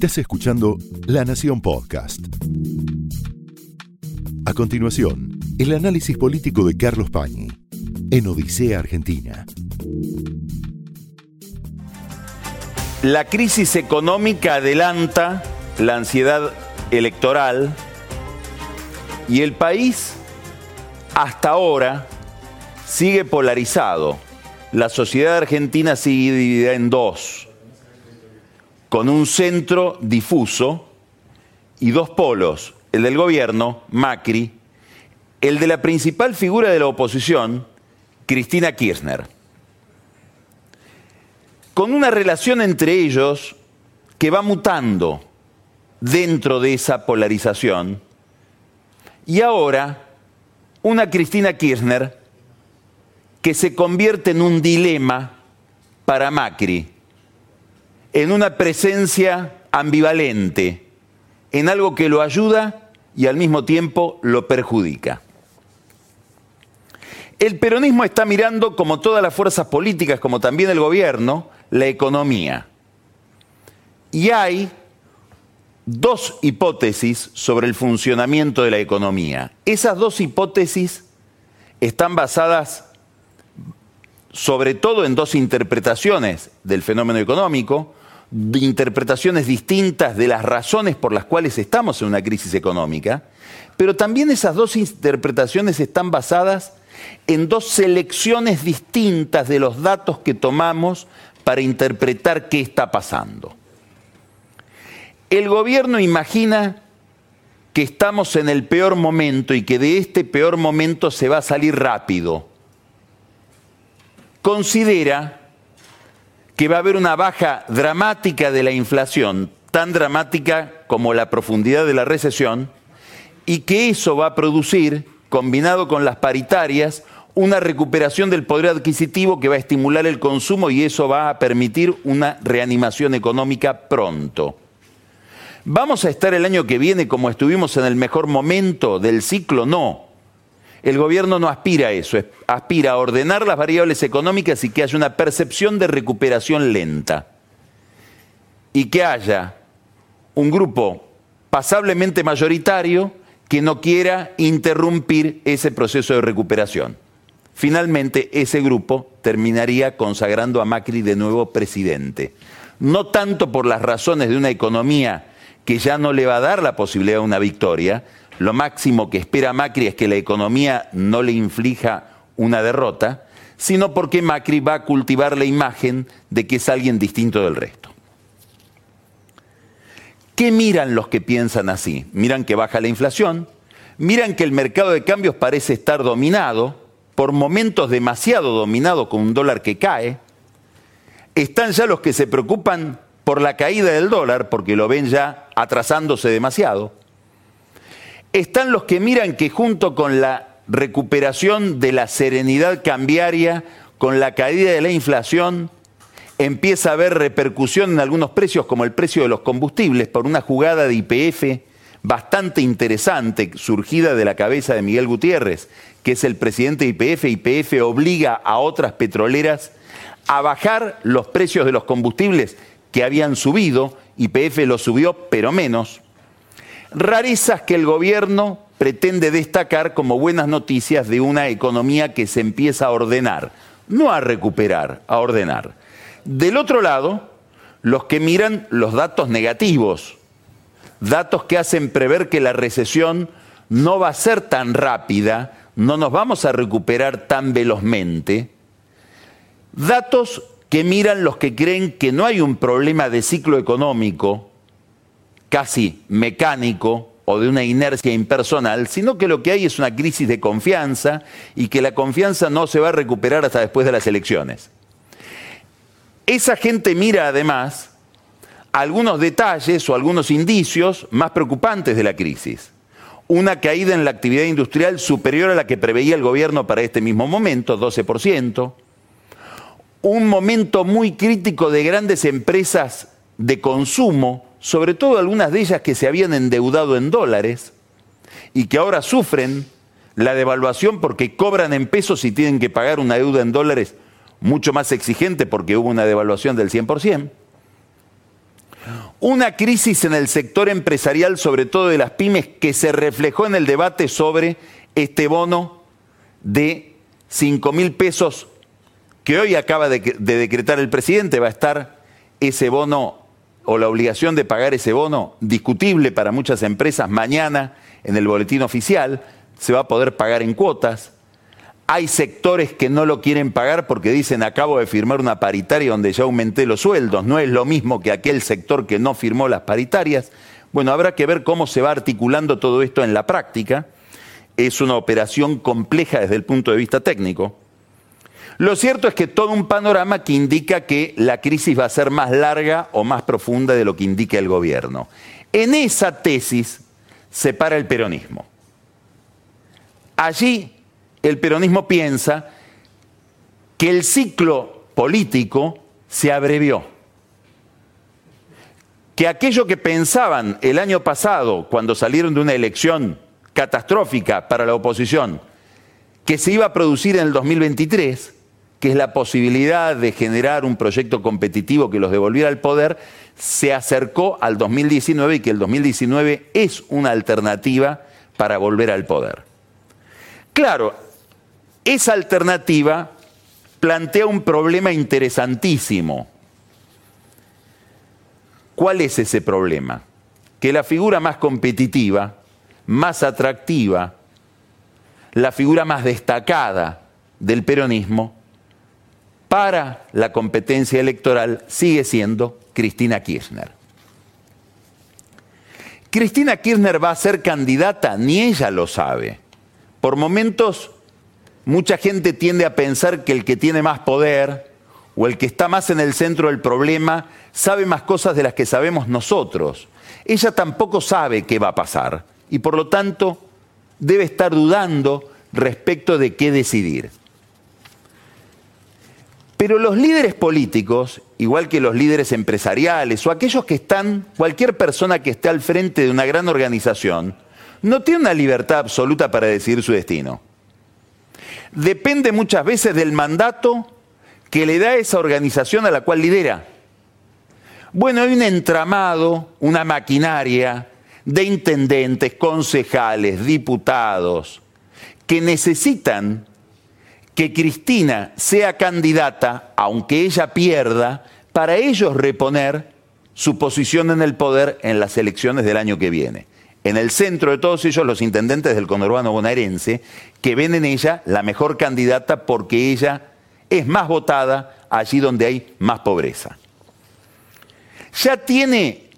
Estás escuchando La Nación Podcast. A continuación, el análisis político de Carlos Pañi en Odisea Argentina. La crisis económica adelanta la ansiedad electoral y el país hasta ahora sigue polarizado. La sociedad argentina sigue dividida en dos, con un centro difuso y dos polos, el del gobierno, Macri, el de la principal figura de la oposición, Cristina Kirchner, con una relación entre ellos que va mutando dentro de esa polarización, y ahora una Cristina Kirchner que se convierte en un dilema para Macri, en una presencia ambivalente, en algo que lo ayuda y al mismo tiempo lo perjudica. El peronismo está mirando, como todas las fuerzas políticas, como también el gobierno, la economía. Y hay dos hipótesis sobre el funcionamiento de la economía. Esas dos hipótesis están basadas sobre todo en dos interpretaciones del fenómeno económico, interpretaciones distintas de las razones por las cuales estamos en una crisis económica, pero también esas dos interpretaciones están basadas en dos selecciones distintas de los datos que tomamos para interpretar qué está pasando. El gobierno imagina que estamos en el peor momento y que de este peor momento se va a salir rápido considera que va a haber una baja dramática de la inflación, tan dramática como la profundidad de la recesión, y que eso va a producir, combinado con las paritarias, una recuperación del poder adquisitivo que va a estimular el consumo y eso va a permitir una reanimación económica pronto. ¿Vamos a estar el año que viene como estuvimos en el mejor momento del ciclo? No. El gobierno no aspira a eso, aspira a ordenar las variables económicas y que haya una percepción de recuperación lenta. Y que haya un grupo pasablemente mayoritario que no quiera interrumpir ese proceso de recuperación. Finalmente, ese grupo terminaría consagrando a Macri de nuevo presidente. No tanto por las razones de una economía que ya no le va a dar la posibilidad de una victoria, lo máximo que espera Macri es que la economía no le inflija una derrota, sino porque Macri va a cultivar la imagen de que es alguien distinto del resto. ¿Qué miran los que piensan así? Miran que baja la inflación, miran que el mercado de cambios parece estar dominado, por momentos demasiado dominado con un dólar que cae. Están ya los que se preocupan por la caída del dólar, porque lo ven ya atrasándose demasiado están los que miran que junto con la recuperación de la serenidad cambiaria, con la caída de la inflación, empieza a haber repercusión en algunos precios, como el precio de los combustibles, por una jugada de IPF bastante interesante, surgida de la cabeza de Miguel Gutiérrez, que es el presidente de IPF. IPF obliga a otras petroleras a bajar los precios de los combustibles que habían subido, IPF los subió, pero menos rarezas que el gobierno pretende destacar como buenas noticias de una economía que se empieza a ordenar, no a recuperar, a ordenar. Del otro lado, los que miran los datos negativos, datos que hacen prever que la recesión no va a ser tan rápida, no nos vamos a recuperar tan velozmente, datos que miran los que creen que no hay un problema de ciclo económico, casi mecánico o de una inercia impersonal, sino que lo que hay es una crisis de confianza y que la confianza no se va a recuperar hasta después de las elecciones. Esa gente mira además algunos detalles o algunos indicios más preocupantes de la crisis. Una caída en la actividad industrial superior a la que preveía el gobierno para este mismo momento, 12%. Un momento muy crítico de grandes empresas de consumo sobre todo algunas de ellas que se habían endeudado en dólares y que ahora sufren la devaluación porque cobran en pesos y tienen que pagar una deuda en dólares mucho más exigente porque hubo una devaluación del 100%. Una crisis en el sector empresarial, sobre todo de las pymes, que se reflejó en el debate sobre este bono de 5 mil pesos que hoy acaba de, de, decretar el presidente. Va a estar ese bono o la obligación de pagar ese bono discutible para muchas empresas mañana en el boletín oficial. Se va a poder pagar en cuotas. Hay sectores que no lo quieren pagar porque dicen acabo de firmar una paritaria donde ya aumenté los sueldos. No es lo mismo que aquel sector que no firmó las paritarias. Bueno, habrá que ver cómo se va articulando todo esto en la práctica. Es una operación compleja desde el punto de vista técnico. Lo cierto es que todo un panorama que indica que la crisis va a ser más larga o más profunda de lo que indica el gobierno. En esa tesis se para el peronismo. Allí el peronismo piensa que el ciclo político se abrevió. Que aquello que pensaban el año pasado, cuando salieron de una elección catastrófica para la oposición, que se iba a producir en el 2023, que es la posibilidad de generar un proyecto competitivo que los devolviera al poder, se acercó al 2019 y que el 2019 es una alternativa para volver al poder. Claro, esa alternativa plantea un problema interesantísimo. ¿Cuál es ese problema? Que la figura más competitiva, más atractiva, la figura más destacada del peronismo, para la competencia electoral sigue siendo Cristina Kirchner. Cristina Kirchner va a ser candidata, ni ella lo sabe. Por momentos Mucha gente tiende a pensar que el que tiene más poder o el que está más en el centro del problema sabe más cosas de las que sabemos nosotros. Ella tampoco sabe qué va a pasar y por lo tanto debe estar dudando respecto de qué decidir. Pero los líderes políticos, igual que los líderes empresariales o aquellos que están, cualquier persona que esté al frente de una gran organización, no tiene una libertad absoluta para decidir su destino depende muchas veces del mandato que le da esa organización a la cual lidera. Bueno, hay un entramado, una maquinaria de intendentes, concejales, diputados, que necesitan que Cristina sea candidata, aunque ella pierda, para ellos reponer su posición en el poder en las elecciones del año que viene en el centro de todos ellos los intendentes del conurbano bonaerense, que ven en ella la mejor candidata porque ella es más votada allí donde hay más pobreza. Ya tiene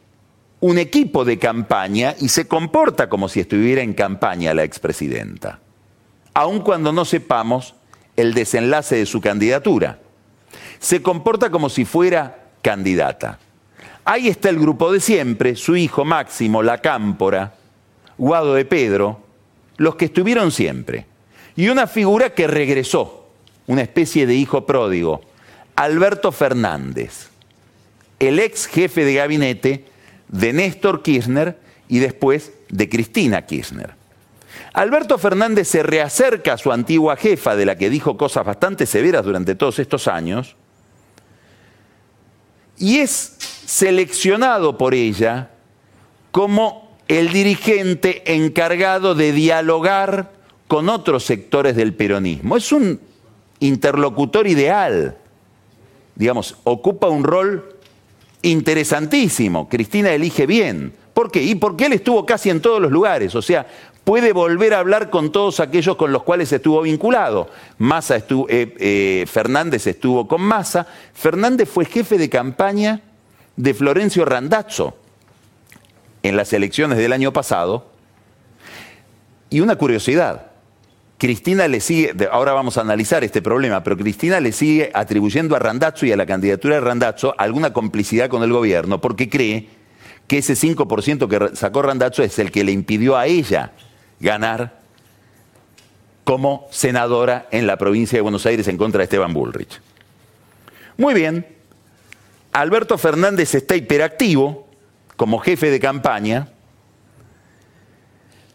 un equipo de campaña y se comporta como si estuviera en campaña la expresidenta, aun cuando no sepamos el desenlace de su candidatura. Se comporta como si fuera candidata. Ahí está el grupo de siempre, su hijo Máximo, la Cámpora, Guado de Pedro, los que estuvieron siempre. Y una figura que regresó, una especie de hijo pródigo, Alberto Fernández, el ex jefe de gabinete de Néstor Kirchner y después de Cristina Kirchner. Alberto Fernández se reacerca a su antigua jefa, de la que dijo cosas bastante severas durante todos estos años, y es seleccionado por ella como el dirigente encargado de dialogar con otros sectores del peronismo. Es un interlocutor ideal, digamos, ocupa un rol interesantísimo. Cristina elige bien. ¿Por qué? Y porque él estuvo casi en todos los lugares, o sea, puede volver a hablar con todos aquellos con los cuales estuvo vinculado. estuvo, eh, eh, Fernández estuvo con Massa. Fernández fue jefe de campaña de Florencio Randazzo en las elecciones del año pasado. Y una curiosidad, Cristina le sigue, ahora vamos a analizar este problema, pero Cristina le sigue atribuyendo a Randazzo y a la candidatura de Randazzo alguna complicidad con el gobierno, porque cree que ese 5% que sacó Randazzo es el que le impidió a ella ganar como senadora en la provincia de Buenos Aires en contra de Esteban Bullrich. Muy bien, Alberto Fernández está hiperactivo como jefe de campaña.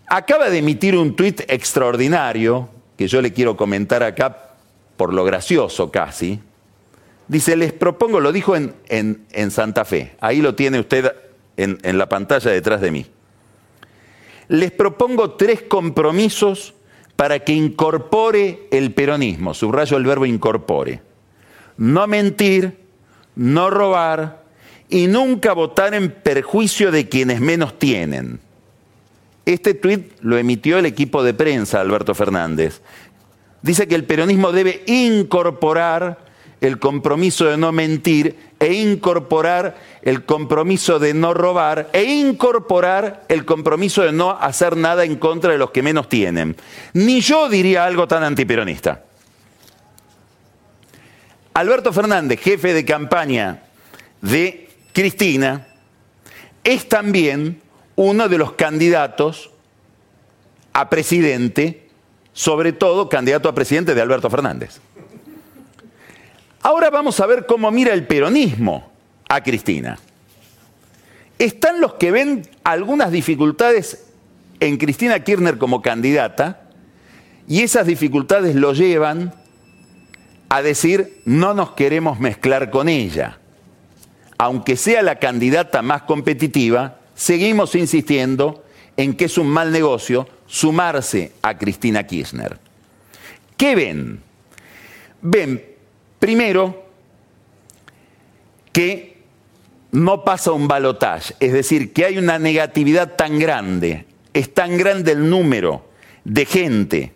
Acaba de emitir un tuit extraordinario que yo le quiero comentar acá por lo gracioso casi, Dice, les propongo, lo dijo en, en, Santa Fe, ahí lo tiene usted en, en la pantalla detrás de mí. Les propongo tres compromisos para que incorpore el peronismo, subrayo el verbo incorpore. No mentir, no robar y nunca votar en perjuicio de quienes menos tienen. Este tuit lo emitió el equipo de prensa, Alberto Fernández. Dice que el peronismo debe incorporar el compromiso de no mentir e incorporar el compromiso de no robar e incorporar el compromiso de no hacer nada en contra de los que menos tienen. Ni yo diría algo tan antiperonista. Alberto Fernández, jefe de campaña de Cristina, es también uno de los candidatos a presidente, sobre todo candidato a presidente de Alberto Fernández. Ahora vamos a ver cómo mira el peronismo a Cristina. Están los que ven algunas dificultades en Cristina Kirchner como candidata y esas dificultades lo llevan a decir no nos queremos mezclar con ella. Aunque sea la candidata más competitiva, seguimos insistiendo en que es un mal negocio sumarse a Cristina Kirchner. ¿Qué ven? Ven Primero, que no pasa un balotaje, es decir, que hay una negatividad tan grande, es tan grande el número de gente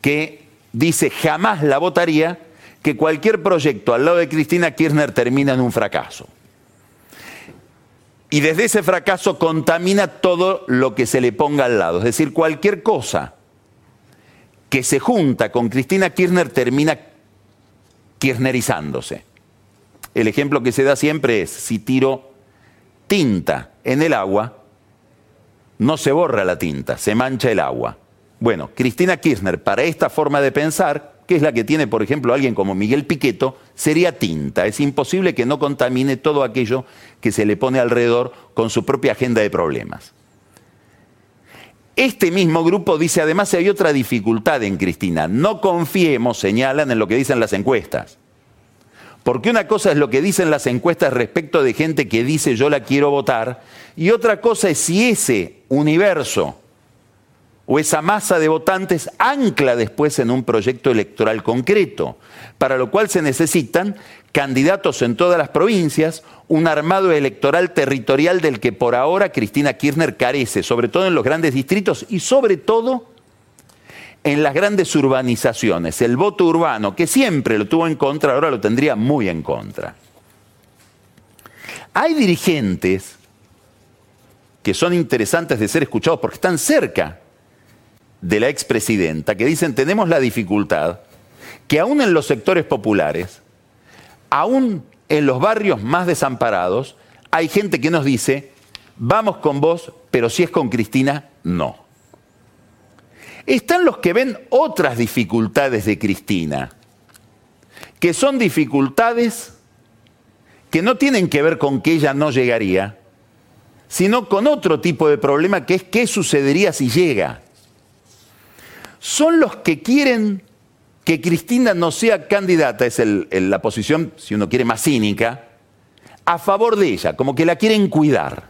que dice jamás la votaría, que cualquier proyecto al lado de Cristina Kirchner termina en un fracaso. Y desde ese fracaso contamina todo lo que se le ponga al lado. Es decir, cualquier cosa que se junta con Cristina Kirchner termina kirchnerizándose. El ejemplo que se da siempre es, si tiro tinta en el agua, no se borra la tinta, se mancha el agua. Bueno, Cristina Kirchner, para esta forma de pensar, que es la que tiene, por ejemplo, alguien como Miguel Piqueto, sería tinta. Es imposible que no contamine todo aquello que se le pone alrededor con su propia agenda de problemas. Este mismo grupo dice además hay otra dificultad en Cristina. No confiemos, señalan, en lo que dicen las encuestas. Porque una cosa es lo que dicen las encuestas respecto de gente que dice yo la quiero votar y otra cosa es si ese universo o esa masa de votantes ancla después en un proyecto electoral concreto, para lo cual se necesitan candidatos en todas las provincias, un armado electoral territorial del que por ahora Cristina Kirchner carece, sobre todo en los grandes distritos y sobre todo en las grandes urbanizaciones. El voto urbano, que siempre lo tuvo en contra, ahora lo tendría muy en contra. Hay dirigentes que son interesantes de ser escuchados porque están cerca de la expresidenta, que dicen tenemos la dificultad que aún en los sectores populares, aún en los barrios más desamparados, hay gente que nos dice, vamos con vos, pero si es con Cristina, no. Están los que ven otras dificultades de Cristina, que son dificultades que no tienen que ver con que ella no llegaría, sino con otro tipo de problema que es qué sucedería si llega. Son los que quieren que Cristina no sea candidata, es la posición, si uno quiere, más cínica, a favor de ella, como que la quieren cuidar.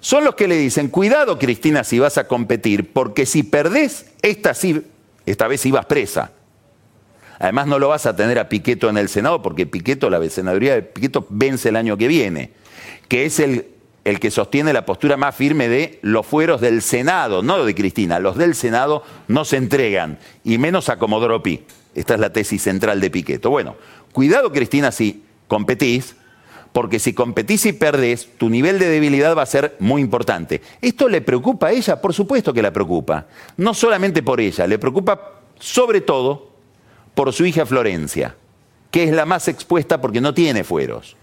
Son los que le dicen, cuidado Cristina si vas a competir, porque si perdés, esta, esta vez ibas presa. Además no lo vas a tener a Piqueto en el Senado, porque Piqueto, la senaduría de Piqueto vence el año que viene, que es el el que sostiene la postura más firme de los fueros del Senado, no de Cristina, los del Senado no se entregan, y menos a Comodoro Pi. Esta es la tesis central de Piqueto. Bueno, cuidado Cristina si competís, porque si competís y perdés, tu nivel de debilidad va a ser muy importante. ¿Esto le preocupa a ella? Por supuesto que la preocupa. No solamente por ella, le preocupa sobre todo por su hija Florencia, que es la más expuesta porque no tiene fueros.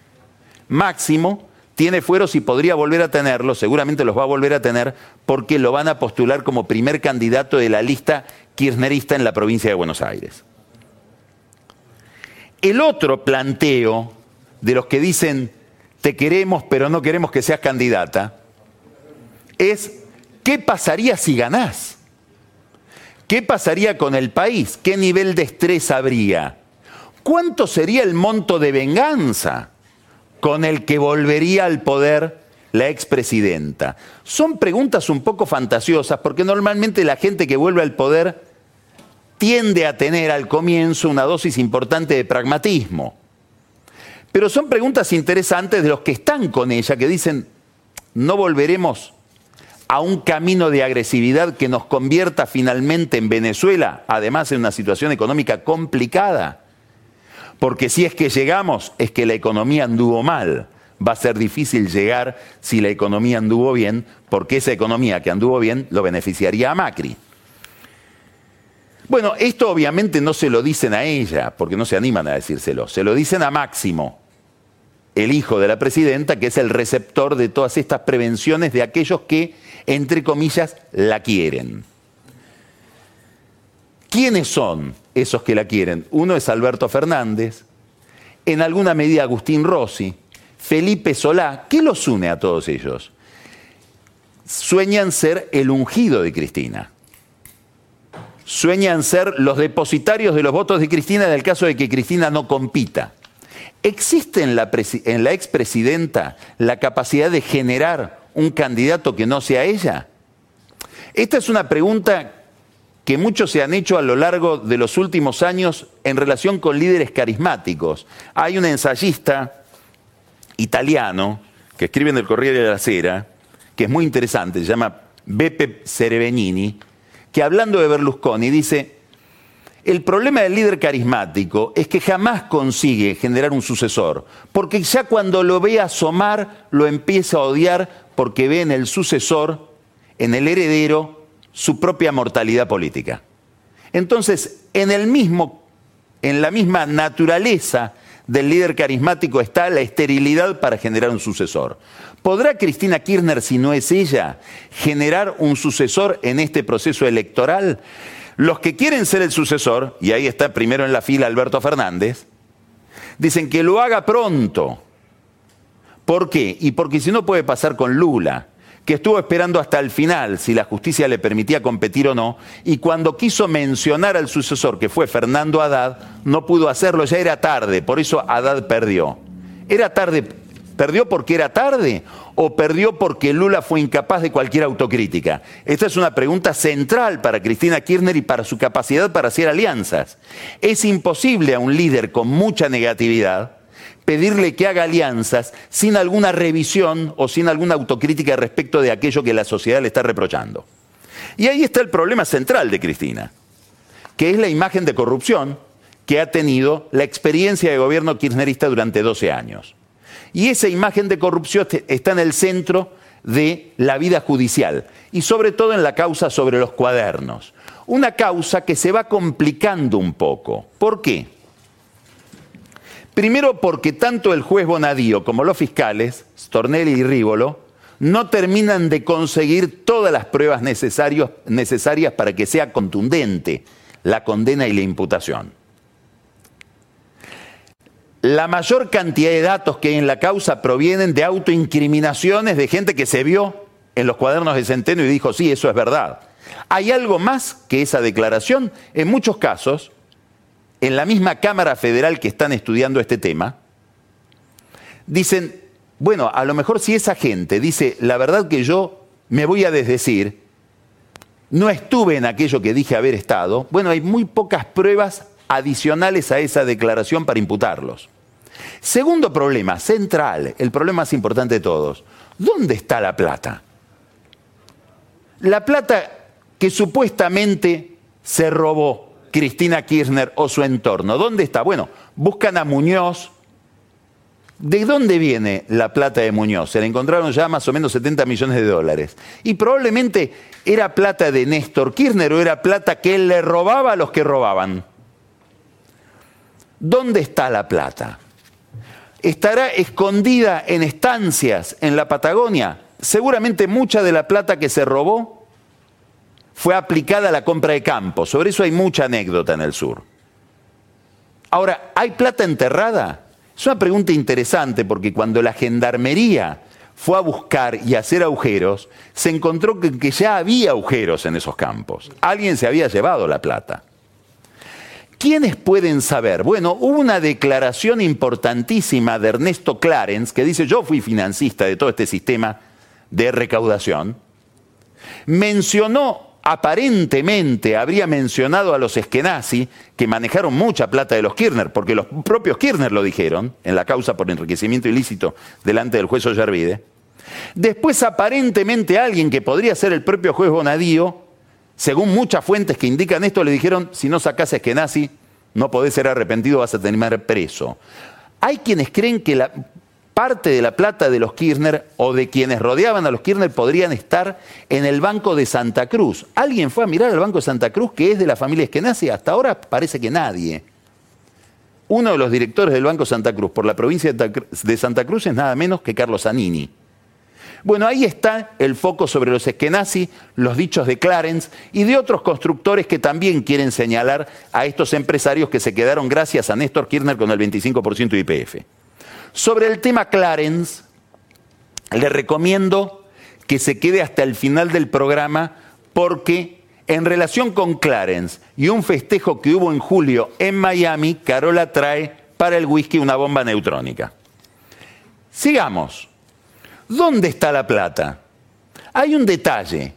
Máximo tiene fueros y podría volver a tenerlos, seguramente los va a volver a tener, porque lo van a postular como primer candidato de la lista kirchnerista en la provincia de Buenos Aires. El otro planteo de los que dicen te queremos pero no queremos que seas candidata es ¿qué pasaría si ganás? ¿Qué pasaría con el país? ¿Qué nivel de estrés habría? ¿cuánto sería el monto de venganza con el que volvería al poder la expresidenta? Son preguntas un poco fantasiosas porque normalmente la gente que vuelve al poder tiende a tener al comienzo una dosis importante de pragmatismo. Pero son preguntas interesantes de los que están con ella, que dicen, no volveremos a un camino de agresividad que nos convierta finalmente en Venezuela, además en una situación económica complicada. Porque si es que llegamos, es que la economía anduvo mal. Va a ser difícil llegar si la economía anduvo bien, porque esa economía que anduvo bien lo beneficiaría a Macri. Bueno, esto obviamente no se lo dicen a ella, porque no se animan a decírselo, se lo dicen a Máximo, el hijo de la presidenta, que es el receptor de todas estas prevenciones de aquellos que, entre comillas, la quieren. ¿Quiénes son esos que la quieren? Uno es Alberto Fernández, en alguna medida Agustín Rossi, Felipe Solá. ¿Qué los une a todos ellos? Sueñan ser el ungido de Cristina. Sueñan ser los depositarios de los votos de Cristina en el caso de que Cristina no compita. ¿Existe en la, en la expresidenta la capacidad de generar un candidato que no sea ella? Esta es una pregunta que muchos se han hecho a lo largo de los últimos años en relación con líderes carismáticos. Hay un ensayista italiano que escribe en el Corriere della Sera, que es muy interesante, se llama Beppe Serebenini, que hablando de Berlusconi dice, el problema del líder carismático es que jamás consigue generar un sucesor, porque ya cuando lo ve asomar, lo empieza a odiar porque ve en el sucesor, en el heredero, su propia mortalidad política. Entonces, en el mismo, en la misma naturaleza del líder carismático está la esterilidad para generar un sucesor. ¿Podrá Cristina Kirchner, si no es ella, generar un sucesor en este proceso electoral? Los que quieren ser el sucesor, y ahí está primero en la fila Alberto Fernández, dicen que lo haga pronto. ¿Por qué? Y porque si no puede pasar con Lula, que estuvo esperando hasta el final si la justicia le permitía competir o no, y cuando quiso mencionar al sucesor, que fue Fernando Haddad, no pudo hacerlo, ya era tarde, por eso Haddad perdió. ¿Era tarde ¿Perdió porque era tarde o perdió porque Lula fue incapaz de cualquier autocrítica? Esta es una pregunta central para Cristina Kirchner y para su capacidad para hacer alianzas. Es imposible a un líder con mucha negatividad pedirle que haga alianzas sin alguna revisión o sin alguna autocrítica respecto de aquello que la sociedad le está reprochando. Y ahí está el problema central de Cristina, que es la imagen de corrupción que ha tenido la experiencia de gobierno kirchnerista durante 12 años. Y esa imagen de corrupción está en el centro de la vida judicial y sobre todo en la causa sobre los cuadernos. Una causa que se va complicando un poco. ¿Por qué? Primero porque tanto el juez Bonadío como los fiscales, Stornelli y Rívolo, no terminan de conseguir todas las pruebas necesarias para que sea contundente la condena y la imputación. La mayor cantidad de datos que hay en la causa provienen de autoincriminaciones de gente que se vio en los cuadernos de Centeno y dijo, sí, eso es verdad. Hay algo más que esa declaración. En muchos casos, en la misma Cámara Federal que están estudiando este tema, dicen, bueno, a lo mejor si esa gente dice, la verdad que yo me voy a desdecir, no estuve en aquello que dije haber estado, bueno, hay muy pocas pruebas adicionales a esa declaración para imputarlos. Segundo problema, central, el problema más importante de todos. ¿Dónde está la plata? La plata que supuestamente se robó Cristina Kirchner o su entorno, ¿dónde está? Bueno, buscan a Muñoz. ¿De dónde viene la plata de Muñoz? Se la encontraron ya más o menos 70 millones de dólares. Y probablemente era plata de Néstor Kirchner o era plata que él le robaba a los que robaban. ¿Dónde está la plata? ¿Estará escondida en estancias en la Patagonia? Seguramente mucha de la plata que se robó fue aplicada a la compra de campo. Sobre eso hay mucha anécdota en el sur. Ahora, ¿hay plata enterrada? Es una pregunta interesante porque cuando la gendarmería fue a buscar y a hacer agujeros, se encontró que, ya había agujeros en esos campos. Alguien se había llevado la plata. ¿Quiénes pueden saber? Bueno, hubo una declaración importantísima de Ernesto Clarence que dice, yo fui financista de todo este sistema de recaudación. Mencionó aparentemente habría mencionado a los Eskenazi, que manejaron mucha plata de los Kirchner, porque los propios Kirchner lo dijeron en la causa por enriquecimiento ilícito delante del juez Ollarvide. Después, aparentemente, alguien que podría ser el propio juez Bonadío, según muchas fuentes que indican esto, le dijeron: si no sacás a Eskenazi, no podés ser arrepentido, vas a terminar preso. Hay quienes creen que la, parte de la plata de los Kirchner o de quienes rodeaban a los Kirchner podrían estar en el Banco de Santa Cruz. ¿Alguien fue a mirar al Banco de Santa Cruz que es de la familia Eskenazi? Hasta ahora parece que nadie. Uno de los directores del Banco Santa Cruz por la provincia de Santa Cruz es nada menos que Carlos Zanini. Bueno, ahí está el foco sobre los Eskenazi, los dichos de Clarence y de otros constructores que también quieren señalar a estos empresarios que se quedaron gracias a Néstor Kirchner con el 25% de IPF. Sobre el tema Clarence, le recomiendo que se quede hasta el final del programa porque en relación con Clarence y un festejo que hubo en julio en Miami, Carola trae para el whisky una bomba neutrónica. Sigamos. ¿Dónde está la plata? Hay un detalle.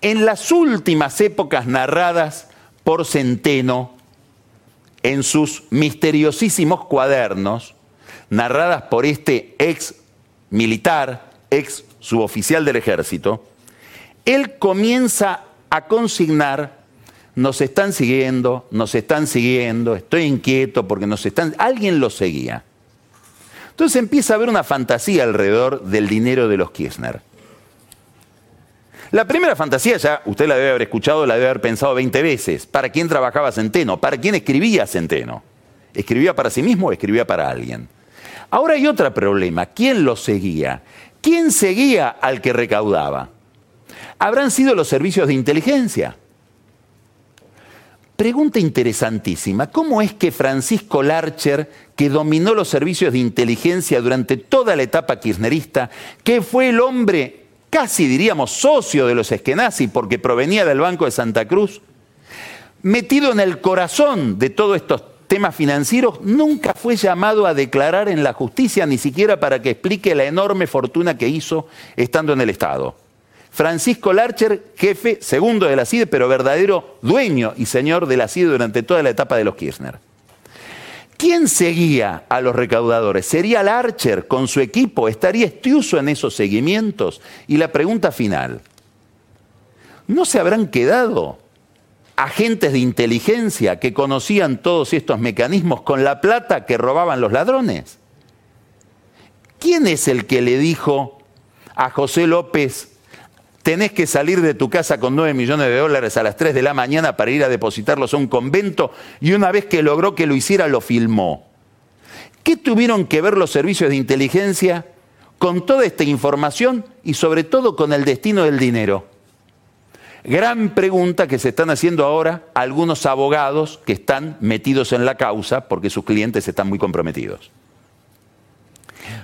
En las últimas épocas narradas por Centeno, en sus misteriosísimos cuadernos, narradas por este ex militar, ex suboficial del ejército, él comienza a consignar, nos están siguiendo, nos están siguiendo, estoy inquieto porque nos están... Alguien lo seguía. Entonces empieza a haber una fantasía alrededor del dinero de los Kirchner. La primera fantasía ya usted la debe haber escuchado, la debe haber pensado 20 veces. ¿Para quién trabajaba Centeno? ¿Para quién escribía Centeno? ¿Escribía para sí mismo o escribía para alguien? Ahora hay otro problema. ¿Quién lo seguía? ¿Quién seguía al que recaudaba? ¿Habrán sido los servicios de inteligencia? Pregunta interesantísima. ¿Cómo es que Francisco Larcher, que dominó los servicios de inteligencia durante toda la etapa kirchnerista, que fue el hombre casi diríamos socio de los Eskenazi porque provenía del Banco de Santa Cruz, metido en el corazón de todos estos temas financieros, nunca fue llamado a declarar en la justicia, ni siquiera para que explique la enorme fortuna que hizo estando en el Estado. Francisco Larcher, jefe segundo de la CIDE, pero verdadero dueño y señor de la CIDE durante toda la etapa de los Kirchner. ¿Quién seguía a los recaudadores? ¿Sería Larcher con su equipo? ¿Estaría Estiuso en esos seguimientos? Y la pregunta final, ¿no se habrán quedado agentes de inteligencia que conocían todos estos mecanismos con la plata que robaban los ladrones? ¿Quién es el que le dijo a José López, tenés que salir de tu casa con 9 millones de dólares a las 3 de la mañana para ir a depositarlos a un convento y una vez que logró que lo hiciera lo filmó? ¿Qué tuvieron que ver los servicios de inteligencia con toda esta información y sobre todo con el destino del dinero? Gran pregunta que se están haciendo ahora algunos abogados que están metidos en la causa porque sus clientes están muy comprometidos.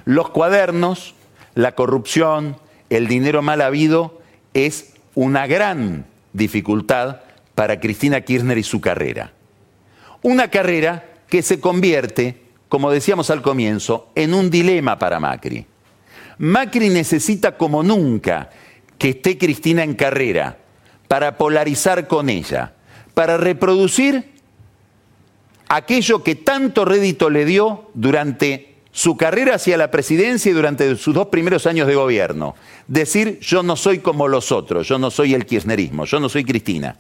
Los cuadernos, la corrupción, el dinero mal habido es una gran dificultad para Cristina Kirchner y su carrera. Una carrera que se convierte, como decíamos al comienzo, en un dilema para Macri. Macri necesita como nunca que esté Cristina en carrera para polarizar con ella, para reproducir aquello que tanto rédito le dio durante su carrera hacia la presidencia y durante sus dos primeros años de gobierno. Decir, yo no soy como los otros, yo no soy el kirchnerismo, yo no soy Cristina.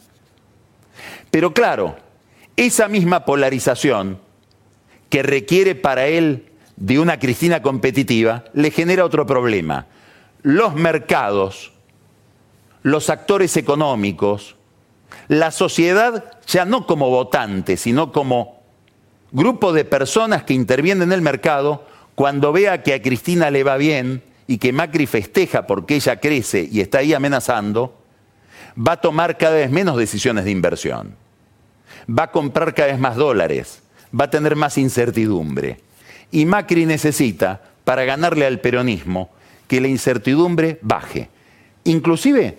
Pero claro, esa misma polarización que requiere para él de una Cristina competitiva, le genera otro problema. Los mercados los actores económicos, la sociedad ya no como votante, sino como grupo de personas que intervienen en el mercado, cuando vea que a Cristina le va bien y que Macri festeja porque ella crece y está ahí amenazando, va a tomar cada vez menos decisiones de inversión, va a comprar cada vez más dólares, va a tener más incertidumbre. Y Macri necesita, para ganarle al peronismo, que la incertidumbre baje. Inclusive